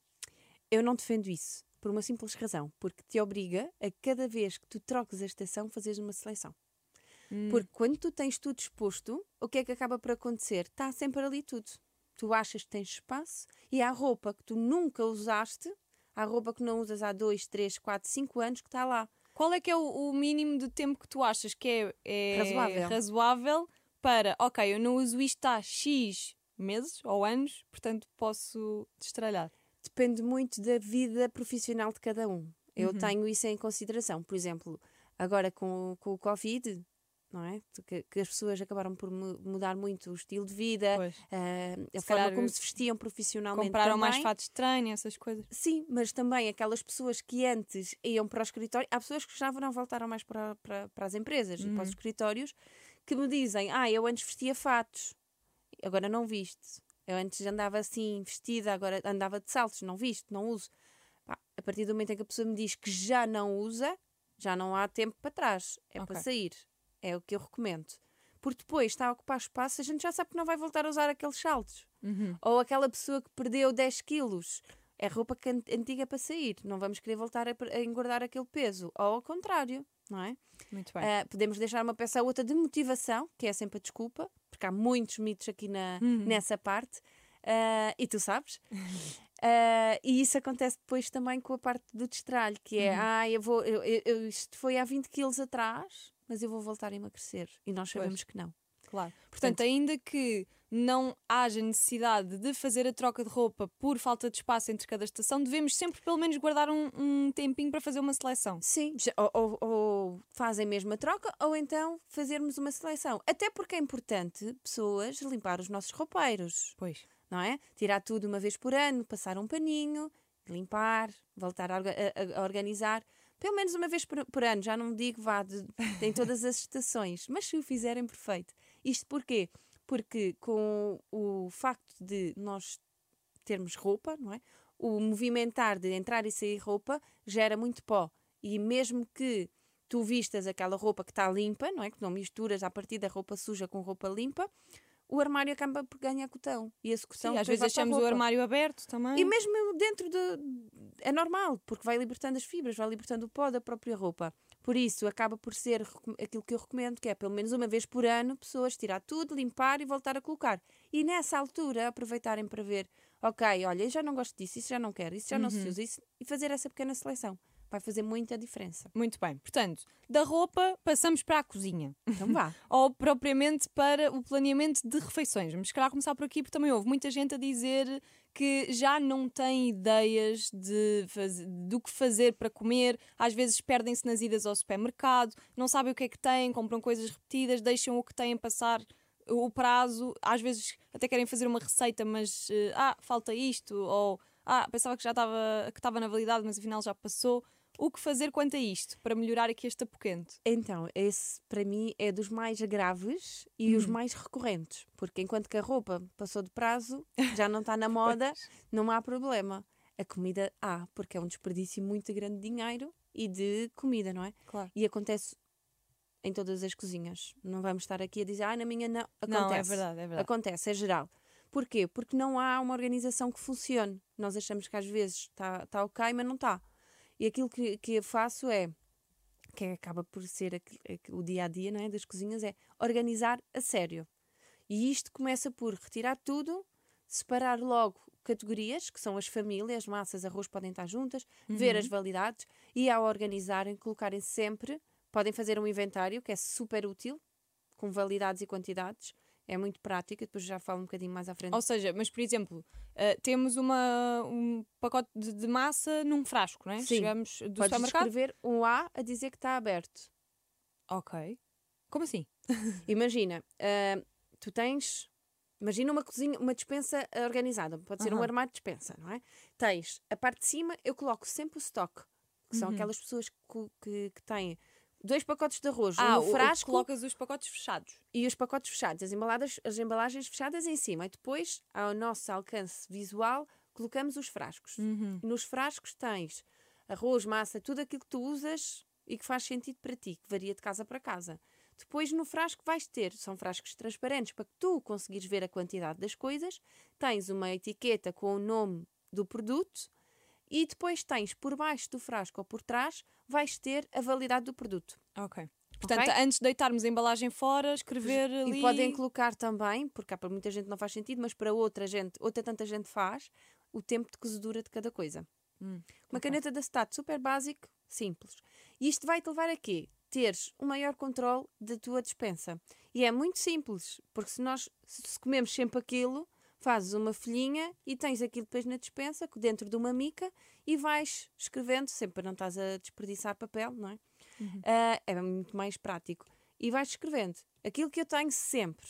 Eu não defendo isso. Por uma simples razão. Porque te obriga a cada vez que tu troques a estação, fazeres uma seleção. Porque quando tu tens tudo exposto, o que é que acaba por acontecer? Está sempre ali tudo. Tu achas que tens espaço e há roupa que tu nunca usaste, há roupa que não usas há 2, 3, 4, 5 anos que está lá. Qual é que é o, o mínimo de tempo que tu achas que é, é Razoável. razoável para, ok, eu não uso isto há X meses ou anos, portanto posso destralhar. Depende muito da vida profissional de cada um. Eu tenho isso em consideração. Por exemplo, agora com, com o Covid, não é? Que, que as pessoas acabaram por mu- mudar muito o estilo de vida, ah, a forma como se vestiam profissionalmente Compraram também. mais fatos de treino, essas coisas. Sim, mas também aquelas pessoas que antes iam para o escritório, há pessoas que já não voltaram mais para, para, para as empresas e para os escritórios que me dizem: Ah, eu antes vestia fatos, agora não viste. Eu antes andava assim, vestida, agora andava de saltos, não visto, não uso. Pá, a partir do momento em que a pessoa me diz que já não usa, já não há tempo para trás, é Ok. para sair. É o que eu recomendo. Porque depois está a ocupar espaço, a gente já sabe que não vai voltar a usar aqueles saltos. Ou aquela pessoa que perdeu 10 quilos. É roupa que antiga para sair. Não vamos querer voltar a, a engordar aquele peso. Ou ao contrário, não é? Muito bem. Ah, podemos deixar uma peça ou outra de motivação, que é sempre a desculpa, porque há muitos mitos aqui na, nessa parte. Ah, e tu sabes. Ah, e isso acontece depois também com a parte do destralho, que é, ah, eu vou, eu, eu- isto foi há 20 quilos atrás, mas eu vou voltar a emagrecer. E nós sabemos que não. Claro. Portanto, ainda que não haja necessidade de fazer a troca de roupa por falta de espaço entre cada estação, devemos sempre pelo menos guardar um, um tempinho para fazer uma seleção. Sim, ou, ou- ou fazem mesmo a troca, ou então fazermos uma seleção. Até porque é importante, pessoas, limpar os nossos roupeiros, Pois. não é? Tirar tudo uma vez por ano, passar um paninho, limpar, voltar a, a- a organizar. Pelo menos uma vez por, por ano, já não digo vá de, em todas as estações, mas se o fizerem, perfeito. Isto porquê? Porque com o facto de nós termos roupa, não é? O movimentar de entrar e sair roupa gera muito pó. E mesmo que tu vistas aquela roupa que está limpa, não é? Que não misturas a partir da roupa suja com roupa limpa, o armário acaba por ganhar cotão. E esse cotão Sim, às vezes deixamos o armário aberto também. E mesmo dentro de. É normal, porque vai libertando as fibras, vai libertando o pó da própria roupa. Por isso, acaba por ser aquilo que eu recomendo, que é pelo menos uma vez por ano, pessoas tirar tudo, limpar e voltar a colocar. E nessa altura, aproveitarem para ver, ok, olha, eu já não gosto disso, isso já não quero, isso já não Uhum. se usa, isso, e fazer essa pequena seleção. Vai fazer muita diferença. Muito bem. Portanto, da roupa passamos para a cozinha. Então vá. Ou propriamente para o planeamento de refeições. Vamos se calhar começar por aqui, porque também houve muita gente a dizer que já não tem ideias de faz- do que fazer para comer, às vezes perdem-se nas idas ao supermercado, não sabem o que é que têm, compram coisas repetidas, deixam o que têm passar o prazo, às vezes até querem fazer uma receita, mas eh, ah, falta isto, ou ah, pensava que já estava que estava na validade, mas afinal já passou. O que fazer quanto a isto para melhorar aqui este apoquente? Então, esse para mim é dos mais graves e Hum. os mais recorrentes, porque enquanto que a roupa passou de prazo, já não está na moda, não há problema. A comida há, porque é um desperdício muito grande de dinheiro e de comida, não é? Claro. E acontece em todas as cozinhas. Não vamos estar aqui a dizer, ah, na minha não. Acontece. Não, é verdade, é verdade. Acontece, é geral. Porquê? Porque não há uma organização que funcione. Nós achamos que às vezes está tá ok, mas não está. E aquilo que, que eu faço é, que acaba por ser aqui- aqui- o dia a dia não é, das cozinhas, é organizar a sério. E isto começa por retirar tudo, separar logo categorias, que são as famílias, massas, arroz podem estar juntas, ver as validades e ao organizarem, colocarem sempre, podem fazer um inventário que é super útil, com validades e quantidades, é muito prático, depois já falo um bocadinho mais à frente. Ou seja, mas por exemplo, eh, temos uma, um pacote de, de massa num frasco, não é? Sim. Chegamos do Podes supermercado. escrever um A a dizer que está aberto. Ok. Como assim? Imagina, ah, tu tens. Imagina uma cozinha, uma dispensa organizada. Pode ser um Aham. armário de dispensa, não é? Tens a parte de cima, eu coloco sempre o stock, que Uhum. são aquelas pessoas que, que, que têm dois pacotes de arroz, Ah, o- o que frasco colocas os pacotes fechados. e os pacotes fechados, as embaladas, as embalagens fechadas em cima. E depois, ao nosso alcance visual, colocamos os frascos. Uhum. Nos frascos tens arroz, massa, tudo aquilo que tu usas e que faz sentido para ti, que varia de casa para casa. Depois no frasco vais ter, são frascos transparentes para que tu conseguires ver a quantidade das coisas, tens uma etiqueta com o nome do produto e depois tens por baixo do frasco ou por trás, vais ter a validade do produto. Ok. Portanto, Ok? antes de deitarmos a embalagem fora, escrever ali. E podem colocar também, porque há para muita gente não faz sentido, mas para outra gente, outra tanta gente faz, o tempo de cozedura de cada coisa. Hum, Uma ok. caneta da Stat, super básico, simples. E isto vai-te levar a quê? Teres um maior controle da tua despensa. E é muito simples, porque se nós se comemos sempre aquilo, fazes uma folhinha e tens aquilo depois na despensa, dentro de uma mica, e vais escrevendo, sempre para não estás a desperdiçar papel, não é? Ah, é muito mais prático. e vais escrevendo aquilo que eu tenho sempre.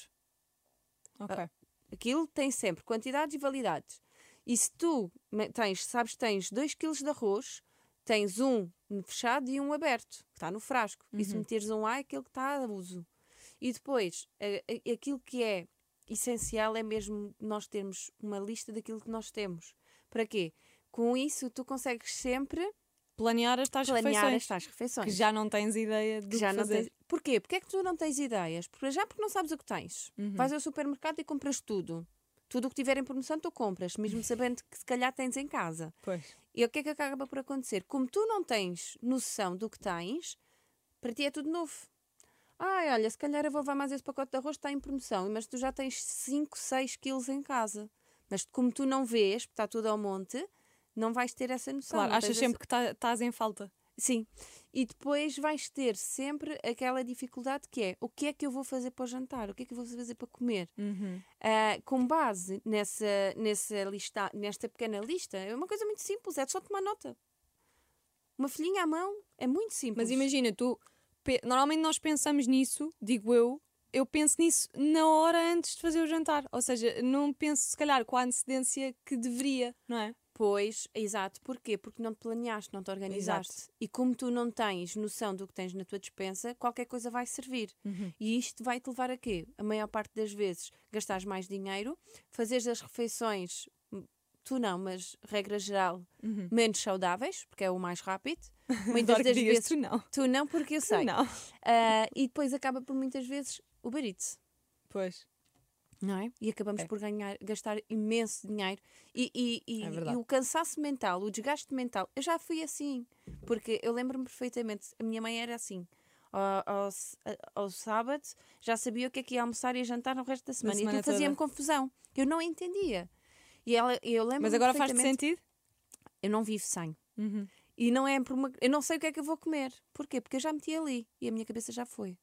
Ok. Aquilo tem sempre quantidades e validades. E se tu tens, sabes, tens 2 kg de arroz, tens um fechado e um aberto, que está no frasco. E se meteres um A, é aquele que está a uso. E depois, a- a- aquilo que é essencial é mesmo nós termos uma lista daquilo que nós temos. Para quê? Com isso, tu consegues sempre Planear as tais planear refeições. as tais refeições. Que já não tens ideia do que já que fazer. tens. Porquê? Porque é que tu não tens ideias? Porque já porque não sabes o que tens. Uhum. Vais ao supermercado e compras tudo. Tudo o que tiver em promoção tu compras, mesmo sabendo que se calhar tens em casa. Pois. E o que é que acaba por acontecer? Como tu não tens noção do que tens, para ti é tudo novo. Ai, olha, se calhar eu vou levar mais esse pacote de arroz, está em promoção, mas tu já tens 5, 6 quilos em casa. Mas como tu não vês, porque está tudo ao monte, não vais ter essa noção. Claro, achas sempre que tá- estás em falta. Sim. E depois vais ter sempre aquela dificuldade que é o que é que eu vou fazer para o jantar? O que é que eu vou fazer para comer? Uhum. Ah, com base nessa, nessa lista, nesta pequena lista, é uma coisa muito simples, é só tomar nota. Uma folhinha à mão é muito simples. Mas imagina, tu. Normalmente nós pensamos nisso, digo eu, eu penso nisso na hora antes de fazer o jantar. Ou seja, não penso, se calhar, com a antecedência que deveria, não é? Pois, exato. Porquê? Porque não te planeaste, não te organizaste. E como tu não tens noção do que tens na tua despensa, qualquer coisa vai servir. E isto vai-te levar a quê? A maior parte das vezes gastares mais dinheiro, fazeres as refeições, hum, tu não, mas regra geral, menos saudáveis, porque é o mais rápido. Muitas das vezes. tu não. Tu não, porque eu sei. Não. Ah, e depois acaba por muitas vezes o barite Pois. não é? E acabamos É. por ganhar, gastar imenso dinheiro e, e, e- É e o cansaço mental, o desgaste mental. Eu já fui assim, porque eu lembro-me perfeitamente, a minha mãe era assim. Ao, ao, ao sábado já sabia o que é que ia almoçar e jantar no resto da semana. e semana aquilo fazia-me confusão. Eu não entendia. E ela, eu lembro Mas agora faz-te sentido? Eu não vivo sem. Uhum. E não é por uma. Eu não sei o que é que eu vou comer. Porquê? Porque eu já meti ali e a minha cabeça já foi.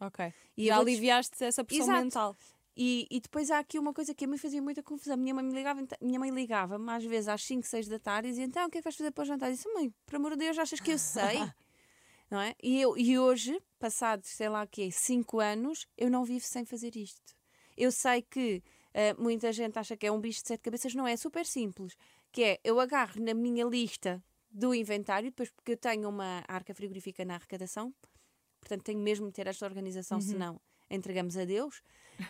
Ok. E Já aliviaste essa pressão Exato. mental. E, e depois há aqui uma coisa que a mim fazia muita confusão. Minha mãe me ligava, enta- minha mãe ligava-me às vezes às 5, 6 da tarde e dizia: Então, o que é que vais fazer para o jantar? Eu disse: Mãe, por amor de Deus, achas que eu sei? não é? E, eu, e hoje, passados, sei lá o quê, 5 anos, eu não vivo sem fazer isto. Eu sei que ah, muita gente acha que é um bicho de sete cabeças, não é? É super simples. Que é, eu agarro na minha lista do inventário, depois porque eu tenho uma arca frigorífica na arrecadação, portanto tenho mesmo de ter esta organização, senão entregamos a Deus.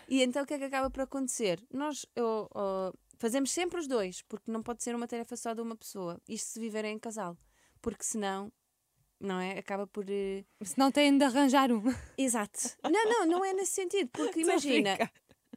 E então o que é que acaba por acontecer? Nós ó, fazemos sempre os dois, porque não pode ser uma tarefa só de uma pessoa, isto se viverem em casal, porque senão, não é? Acaba por. eh, Senão têm de arranjar um. Exato. Não, não, não é nesse sentido, porque imagina.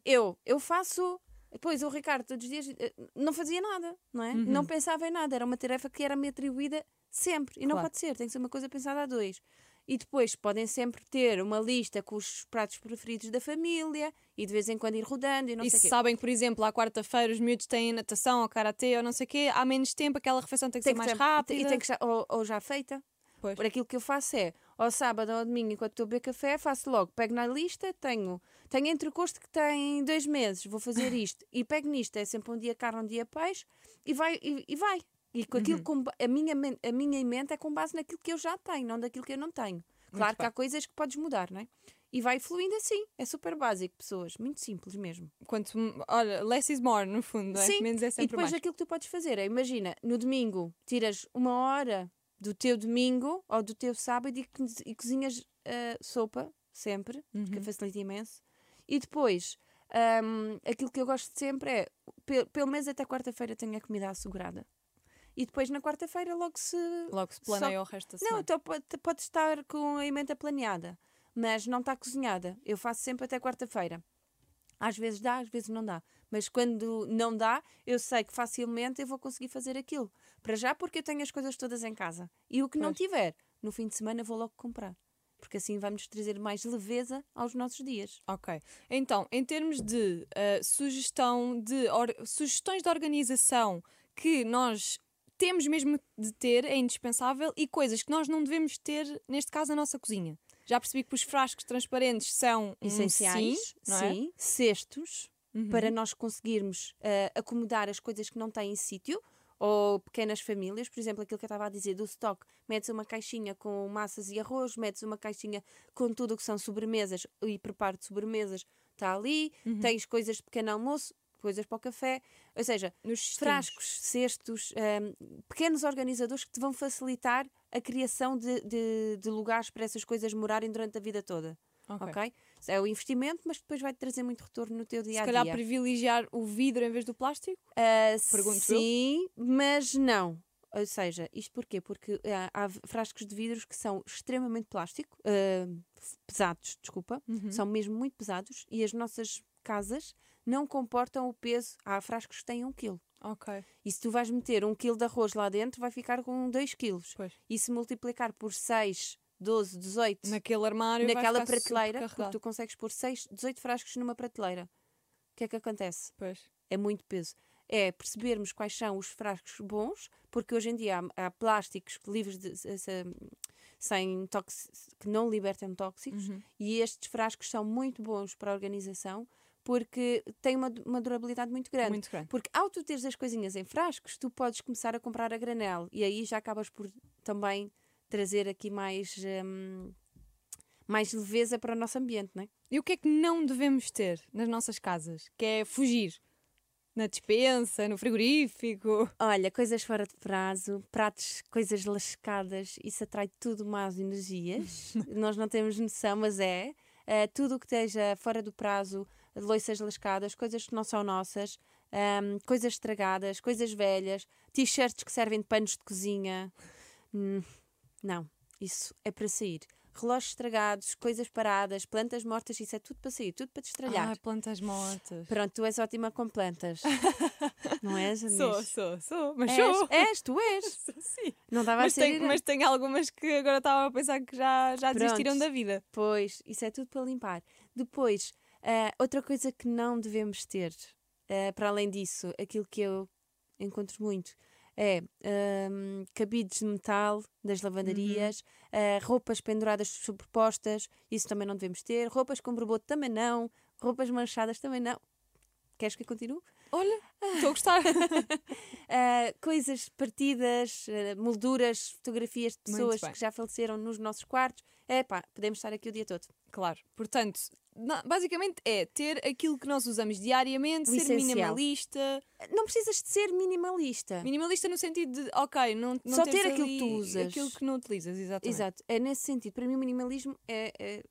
Eu, eu faço. Depois o Ricardo todos os dias eh, não fazia nada, não é? Não pensava em nada, era uma tarefa que era-me atribuída sempre. E não Claro. pode ser, tem que ser uma coisa pensada a dois. E depois podem sempre ter uma lista com os pratos preferidos da família e de vez em quando ir rodando e não e sei se quê. sabem que, por exemplo, à quarta-feira os miúdos têm natação ou karatê ou não sei o quê, há menos tempo, aquela refeição tem que Tem ser que mais rápida. E tem que ou, ou já feita. Pois. Por aquilo que eu faço é, ao sábado ou ao domingo, enquanto estou a beber café, faço logo, pego na lista, tenho, tenho entrecosto que tem dois meses, vou fazer isto, e pego nisto, é sempre um dia carne, um dia peixe, e vai, e, e vai. E com Uhum. aquilo, com ba- a, minha, a minha emenda é com base naquilo que eu já tenho, não daquilo que eu não tenho. Claro que bem. há coisas que podes mudar, não é? E vai fluindo assim, é super básico, pessoas, muito simples mesmo. Quanto, olha, less is more, no fundo, é? Sim, Menos é e sempre depois mais. aquilo que tu podes fazer é, imagina, no domingo tiras uma hora do teu domingo ou do teu sábado e, e cozinhas ah, sopa, sempre, que facilita imenso. E depois, ahm, aquilo que eu gosto sempre é, pe- pelo menos até quarta-feira tenho a comida assegurada. E depois na quarta-feira logo se... Logo se planeia o resto da Não, semana. então pode, pode estar com a emenda planeada, mas não está cozinhada. Eu faço sempre até quarta-feira. Às vezes dá, às vezes não dá. Mas quando não dá, eu sei que facilmente eu vou conseguir fazer aquilo. Para já, porque eu tenho as coisas todas em casa. E o que não Pois. tiver, no fim de semana vou logo comprar. Porque assim vamos trazer mais leveza aos nossos dias. Ok. Então, em termos de ah, sugestão de sugestões de organização que nós temos mesmo de ter, é indispensável, e coisas que nós não devemos ter, neste caso, na nossa cozinha. Já percebi que os frascos transparentes são um Essenciais, sim, não é? sim. Cestos, Uhum. para nós conseguirmos ah, acomodar as coisas que não têm sítio. Ou pequenas famílias, por exemplo, aquilo que eu estava a dizer do stock, metes uma caixinha com massas e arroz, metes uma caixinha com tudo o que são sobremesas e preparo de sobremesas, está ali, Uhum. tens coisas de pequeno almoço, coisas para o café, ou seja, Nos frascos, cestos, hum, pequenos organizadores que te vão facilitar a criação de, de- de lugares para essas coisas morarem durante a vida toda. Ok. Ok? É o investimento, mas depois vai trazer muito retorno no teu dia Se a calhar dia. privilegiar o vidro em vez do plástico? Ah, pergunto eu. sim, mas não. Ou seja, isto porquê? Porque ah, há v- frascos de vidros que são extremamente plástico, f- pesados, desculpa, Uhum. são mesmo muito pesados e as nossas casas não comportam o peso. Há frascos que têm um quilo. Ok. E se tu vais meter um quilo de arroz lá dentro, vai ficar com 2 quilos. Pois. E se multiplicar por 6, 12, 18 Naquele armário naquela prateleira, porque tu consegues pôr 6, 18 frascos numa prateleira. O que é que acontece? Pois. É muito peso. É percebermos quais são os frascos bons, porque hoje em dia há, há plásticos livres de, se- se- sem tóxi- que não libertam tóxicos Uhum. e estes frascos são muito bons para a organização porque têm uma, uma durabilidade muito grande. Muito grande. Porque ao tu teres as coisinhas em frascos, tu podes começar a comprar a granel e aí já acabas por também trazer aqui mais, hum, mais leveza para o nosso ambiente, não é? E o que é que não devemos ter nas nossas casas? Que é fugir. Na despensa, no frigorífico. Olha, coisas fora de prazo, pratos, coisas lascadas, isso atrai tudo más energias. Nós não temos noção, mas é. Eh, tudo o que esteja fora do prazo, loiças lascadas, coisas que não são nossas, ahm, coisas estragadas, coisas velhas, t-shirts que servem de panos de cozinha. Hum, não, isso é para sair. Relógios estragados, coisas paradas, plantas mortas, isso é tudo para sair, tudo para te estralhar. Ai, plantas mortas. Pronto, tu és ótima com plantas. não és, Inês? Sou, sou, sou. Mas És, sou. és, tu és. Sou, Sim. Não estava a Mas ser. tenho, mas tenho algumas que agora estava a pensar que já, já desistiram da vida. Pois, isso é tudo para limpar. Depois, ah, outra coisa que não devemos ter, ah, para além disso, aquilo que eu encontro muito, é ahm, cabides de metal das lavandarias, ah, roupas penduradas superpostas, isso também não devemos ter, roupas com borboto também não, roupas manchadas também não. Queres que eu continue? Olha, estou a gostar. Ah, coisas partidas, ah, molduras, fotografias de pessoas que já faleceram nos nossos quartos. É pá, podemos estar aqui o dia todo. claro. Portanto, basicamente é ter aquilo que nós usamos diariamente, O ser essencial. minimalista. Não precisas de ser minimalista. Minimalista no sentido de, ok, não, não Só ter aquilo que tu usas. Aquilo que não utilizas, exatamente. Exato, é nesse sentido. Para mim, o minimalismo é, é,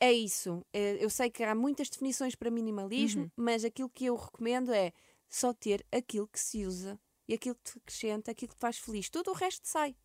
é isso. É- eu sei que há muitas definições para minimalismo, Uhum. mas aquilo que eu recomendo é só ter aquilo que se usa e aquilo que te acrescenta, aquilo que te faz feliz. Tudo o resto sai.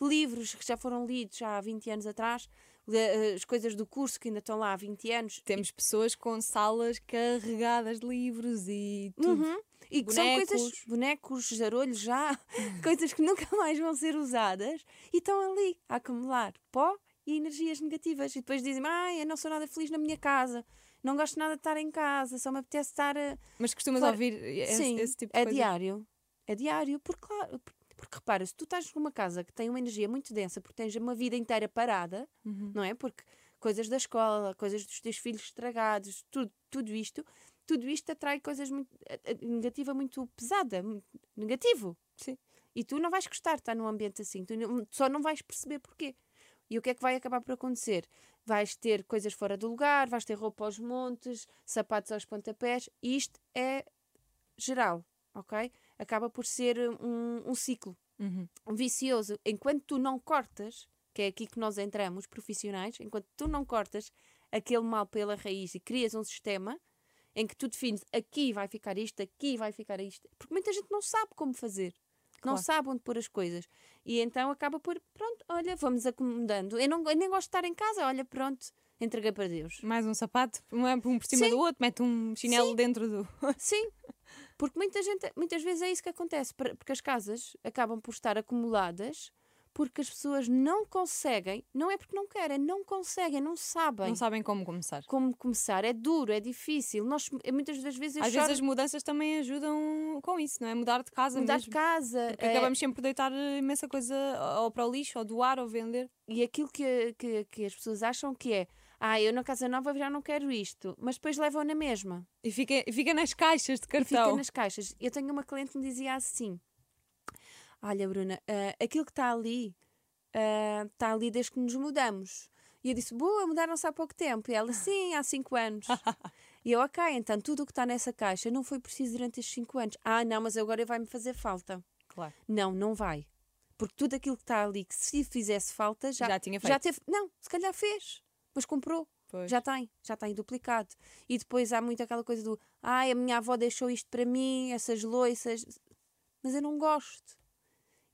Livros que já foram lidos há 20 anos atrás, le- as coisas do curso que ainda estão lá há 20 anos. Temos pessoas com salas carregadas de livros e tudo. Uhum. E que são Bonecos. coisas, bonecos, zarolhos já, coisas que nunca mais vão ser usadas e estão ali a acumular pó e energias negativas. E depois dizem: Ai, eu não sou nada feliz na minha casa, não gosto nada de estar em casa, só me apetece estar. A... Mas costumas Fora- ouvir esse, Sim, esse tipo de é coisas? diário. É diário, porque, claro, por- porque repara, se tu estás numa casa que tem uma energia muito densa, porque tens uma vida inteira parada, Uhum. não é? Porque coisas da escola, coisas dos teus filhos estragados, tudo, tudo isto, tudo isto atrai coisas muito a- a- negativa muito pesada, muito negativo. Sim. E tu não vais gostar de estar num ambiente assim, tu só não vais perceber porquê. E o que é que vai acabar por acontecer? Vais ter coisas fora do lugar, vais ter roupa aos montes, sapatos aos pontapés, isto é geral, ok? Acaba por ser um, um ciclo Uhum. um vicioso, enquanto tu não cortas, que é aqui que nós entramos, profissionais, enquanto tu não cortas aquele mal pela raiz e crias um sistema em que tu defines aqui vai ficar isto, aqui vai ficar isto, porque muita gente não sabe como fazer. Não Claro. sabe onde pôr as coisas. E então acaba por, pronto, olha, vamos acomodando. Eu, não, eu nem gosto de estar em casa, olha, pronto, entreguei para Deus. Mais um sapato, um é por cima Sim. do outro, mete um chinelo dentro do. Sim, porque muita gente, muitas vezes é isso que acontece, porque as casas acabam por estar acumuladas porque as pessoas não conseguem, não é porque não querem, não conseguem, não sabem Não sabem como começar. como começar. É duro, é difícil. Nós, muitas das vezes Às choro vezes as mudanças também ajudam com isso, não é? Mudar de casa mudar mesmo. de casa. Porque é, acabamos sempre por deitar imensa coisa ou para o lixo, ou doar, ou vender. e aquilo que, que, que as pessoas acham que é ah, eu na casa nova já não quero isto, mas depois levam na mesma. E fica, fica nas caixas de E fica cartão. nas caixas. Eu tenho uma cliente que me dizia assim: Olha, Bruna, ah, aquilo que está ali ah, está ali desde que nos mudamos. E eu disse: Boa, mudaram-se há pouco tempo. E ela: Sim, há cinco anos. e eu: Ok, então tudo o que está nessa caixa não foi preciso durante estes cinco anos. Ah, não, mas agora vai-me fazer falta. Claro. Não, não vai. Porque tudo aquilo que está ali, que se fizesse falta, já, Já tinha já feito. teve. Não, se calhar fez, mas comprou. Pois. Já tem, já tem duplicado. E depois há muito aquela coisa do ai, a minha avó deixou isto para mim, essas loiças, mas eu não gosto.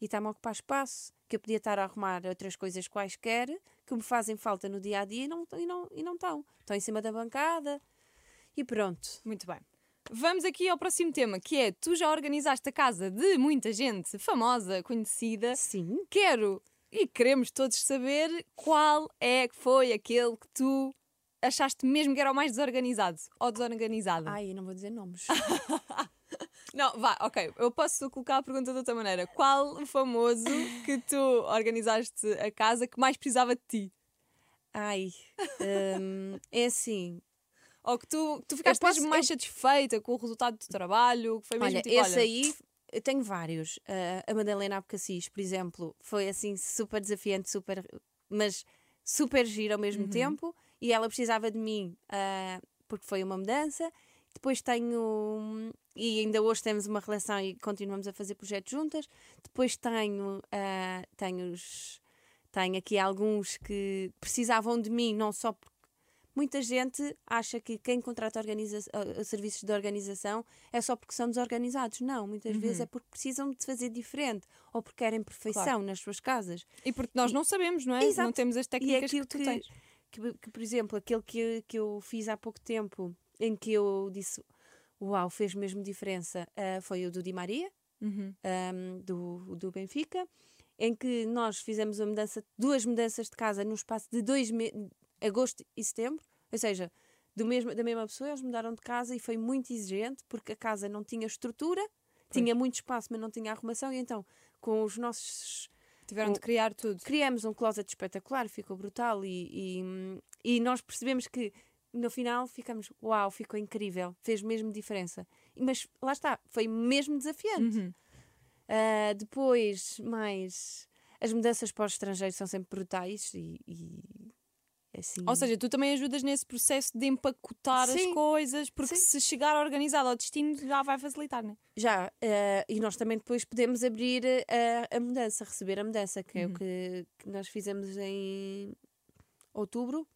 E está-me a ocupar espaço, que eu podia estar a arrumar outras coisas quaisquer que me fazem falta no dia a dia e não e não e não estão. Estão em cima da bancada e pronto. Muito bem. Vamos aqui ao próximo tema, que é tu já organizaste a casa de muita gente famosa, conhecida. Sim. Quero e queremos todos saber qual é que foi aquele que tu achaste mesmo que era o mais desorganizado ou desorganizado. Ai, eu não vou dizer nomes. Não, vá, ok. Eu posso colocar a pergunta de outra maneira. Qual o famoso que tu organizaste a casa que mais precisava de ti? Ai, hum, é assim. Ou que tu, que tu ficaste posso- mesmo mais satisfeita com o resultado do trabalho? Que foi mesmo Olha, tipo, esse olha, aí eu tenho vários. Ah, a Madalena Abcacis, por exemplo, foi assim super desafiante, super, mas super giro ao mesmo tempo. E ela precisava de mim ah, porque foi uma mudança. Depois tenho, e ainda hoje temos uma relação e continuamos a fazer projetos juntas. Depois tenho, ah, tenho, os- tenho aqui alguns que precisavam de mim, não só porque muita gente acha que quem contrata organiza ah, serviços de organização é só porque são desorganizados. Não, muitas vezes é porque precisam de fazer diferente ou porque querem perfeição Claro. nas suas casas. E porque nós não sabemos, não é? Exato. Não temos as E é técnicas aquilo que tu tens. Que, que, por exemplo, aquele que, eu- que eu fiz há pouco tempo, em que eu disse, uau, fez mesmo diferença, ah, foi o do Di Maria, Uhum. ahm, do, do Benfica, em que nós fizemos a mudança, duas mudanças de casa no espaço de dois meses, agosto e setembro, ou seja, do mesmo, da mesma pessoa, eles mudaram de casa e foi muito exigente, porque a casa não tinha estrutura, tinha muito espaço, mas não tinha arrumação, e então, com os nossos Tiveram o- de criar tudo. criamos um closet espetacular, ficou brutal e, e, e nós percebemos que no final ficamos, uau, ficou incrível, fez mesmo diferença. Mas lá está, foi mesmo desafiante. Uhum. Ah, depois, mais as mudanças para o estrangeiro são sempre brutais e, e assim. Ou seja, tu também ajudas nesse processo de empacotar as Sim. coisas, porque Sim. se chegar organizado ao destino já vai facilitar, não é? Já, ah, e nós também depois podemos abrir a, a mudança, receber a mudança, que é o que, que nós fizemos em outubro,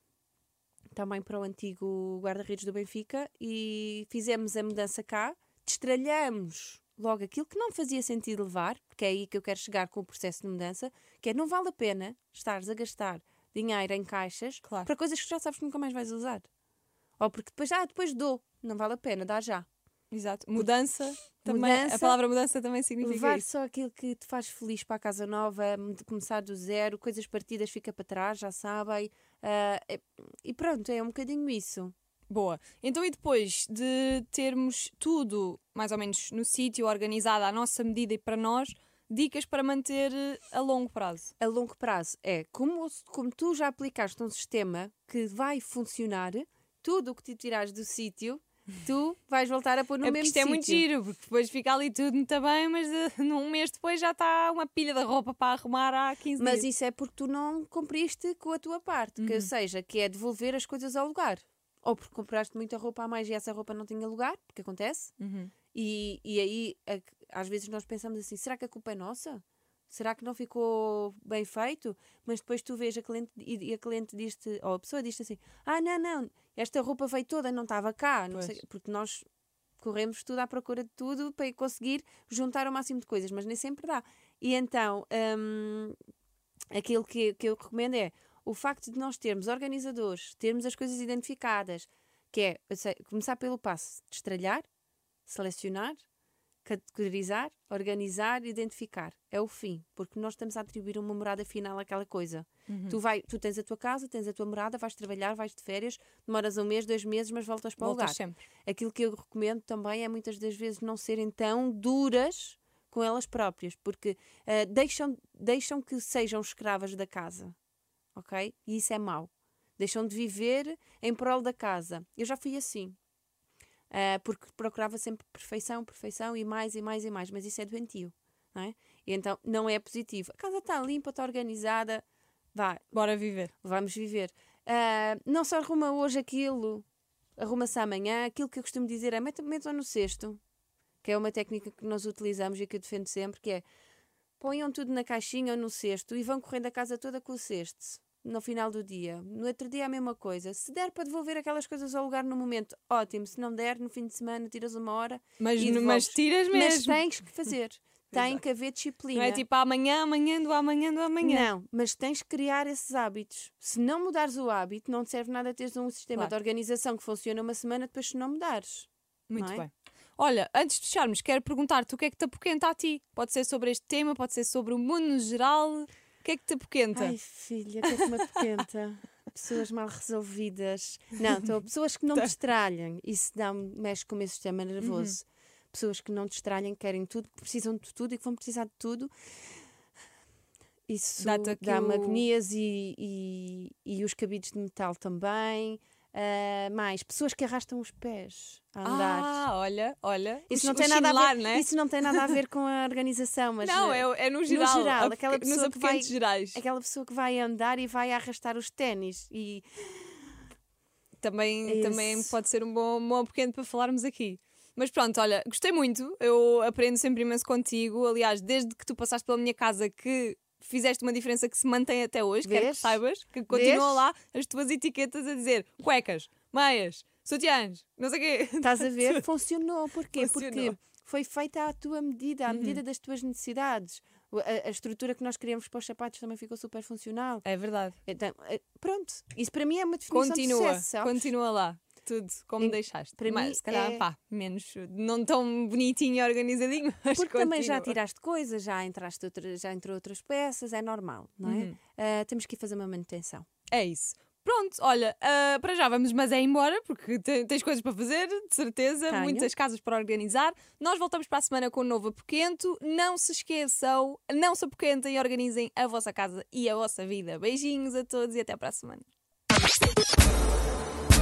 também para o antigo guarda-redes do Benfica, e fizemos a mudança cá, destralhamos logo aquilo que não fazia sentido levar, porque é aí que eu quero chegar com o processo de mudança, que é não vale a pena estares a gastar dinheiro em caixas Claro. para coisas que já sabes que nunca mais vais usar. Ou porque depois, ah, depois dou. Não vale a pena, dá já. Exato. Mudança também. A Mudança, palavra mudança também significa Levar isso. só aquilo que te faz feliz para a casa nova, começar do zero, coisas partidas fica para trás, já sabem. e- e pronto, é um bocadinho isso. Boa. Então, e depois de termos tudo mais ou menos no sítio, organizado à nossa medida e para nós, dicas para manter eh, a longo prazo. A longo prazo é como, como tu já aplicaste um sistema que vai funcionar, tudo o que te tirares do sítio, tu vais voltar a pôr no é mesmo isto é muito sítio. giro, porque depois fica ali tudo muito bem, mas eh, num mês depois já está uma pilha de roupa para arrumar há 15 Mas dias. isso é porque tu não cumpriste com a tua parte, Uhum. que seja, que é devolver as coisas ao lugar. Ou porque compraste muita roupa a mais e essa roupa não tinha lugar, porque acontece. Uhum. E, e aí, a- às vezes, nós pensamos assim: será que a culpa é nossa? Será que não ficou bem feito? Mas depois tu vês a cliente e a cliente diz-te, ou a pessoa diz-te assim: ah, não, não, esta roupa veio toda, não estava cá. Não sei, porque nós corremos tudo à procura de tudo para conseguir juntar o máximo de coisas, mas nem sempre dá. E então, hum, aquilo que, que eu recomendo é o facto de nós termos organizadores, termos as coisas identificadas, que é sei, começar pelo passo de estralhar, selecionar, categorizar, organizar, identificar. É o fim, porque nós estamos a atribuir uma morada final àquela coisa. Uhum. Tu, vai, tu tens a tua casa, tens a tua morada, vais trabalhar, vais de férias, demoras um mês, dois meses, mas voltas para o Voltas lugar. sempre. Aquilo que eu recomendo também é muitas das vezes não serem tão duras com elas próprias, porque ah, deixam, deixam que sejam escravas da casa, ok? E isso é mau. Deixam de viver em prol da casa. Eu já fui assim. Ah, porque procurava sempre perfeição, perfeição e mais e mais e mais, mas isso é doentio. Não é? E então não é positivo. A casa está limpa, está organizada, vá, Bora viver. vamos viver. Ah, não se arruma hoje aquilo, arruma-se amanhã. Aquilo que eu costumo dizer é metam no cesto, que é uma técnica que nós utilizamos e que eu defendo sempre, que é ponham tudo na caixinha ou no cesto e vão correndo a casa toda com o cesto no final do dia. No outro dia é a mesma coisa. Se der para devolver aquelas coisas ao lugar no momento, ótimo. Se não der, no fim de semana tiras uma hora Mas, mas tiras Mas mesmo. tens que fazer. Tem Exato. que haver disciplina. Não é tipo amanhã, amanhã, do amanhã, do amanhã. Não, mas tens que criar esses hábitos. Se não mudares o hábito, não te serve nada teres um sistema Claro. de organização que funciona uma semana depois se não mudares. Muito não é? bem. Olha, antes de fecharmos, quero perguntar-te o que é que te apoquenta a ti? Pode ser sobre este tema, pode ser sobre o mundo no geral. O que é que te apoquenta? Ai, filha, que é que me apoquenta? pessoas mal resolvidas. Não, então, pessoas que não distralhem. Isso dá mexe com o meu sistema nervoso. Pessoas que não distralhem, querem tudo, que precisam de tudo e que vão precisar de tudo. Isso dá-me o- agonias e, e, e os cabides de metal também. Ah, mais, pessoas que arrastam os pés a andar. Ah, olha, olha. Isso o, não, tem nada a chinelar, ver, não é? isso não tem nada a ver com a organização, mas não, eh, é, é no geral. geral, apoque- aquela pessoa que vai- gerais. aquela pessoa que vai andar e vai arrastar os ténis e Também, É também pode ser um bom, um bom pequeno para falarmos aqui. Mas pronto, olha, gostei muito. Eu aprendo sempre imenso contigo. Aliás, desde que tu passaste pela minha casa, que fizeste uma diferença que se mantém até hoje, quero que Vês? saibas, que continuam Vês? lá as tuas etiquetas a dizer cuecas, meias, sutiãs, não sei o quê. Estás a ver? Funcionou. Porquê? Funcionou. Uhum. Porque foi feita à tua medida, à medida das tuas necessidades. A, a estrutura que nós criamos para os sapatos também ficou super funcional. É verdade. Então, eh, pronto. Isso para mim é uma definição de Continua, sucesso. sabes? continua lá. Tudo como Em- deixaste. para mas mim se calhar, é- pá, menos, não tão bonitinho e organizadinho, mas Porque também já continua. tiraste coisas, já entraste outra, já entrou outras peças, é normal, não é? Uhum. Ah, temos que ir fazer uma manutenção. É isso. Pronto, olha, ah, para já vamos, mas é embora, porque te- tens coisas para fazer, de certeza, Tenho. muitas casas para organizar. Nós voltamos para a semana com um novo apoquento. Não se esqueçam, não se apoquentem e organizem a vossa casa e a vossa vida. Beijinhos a todos e até para a semana.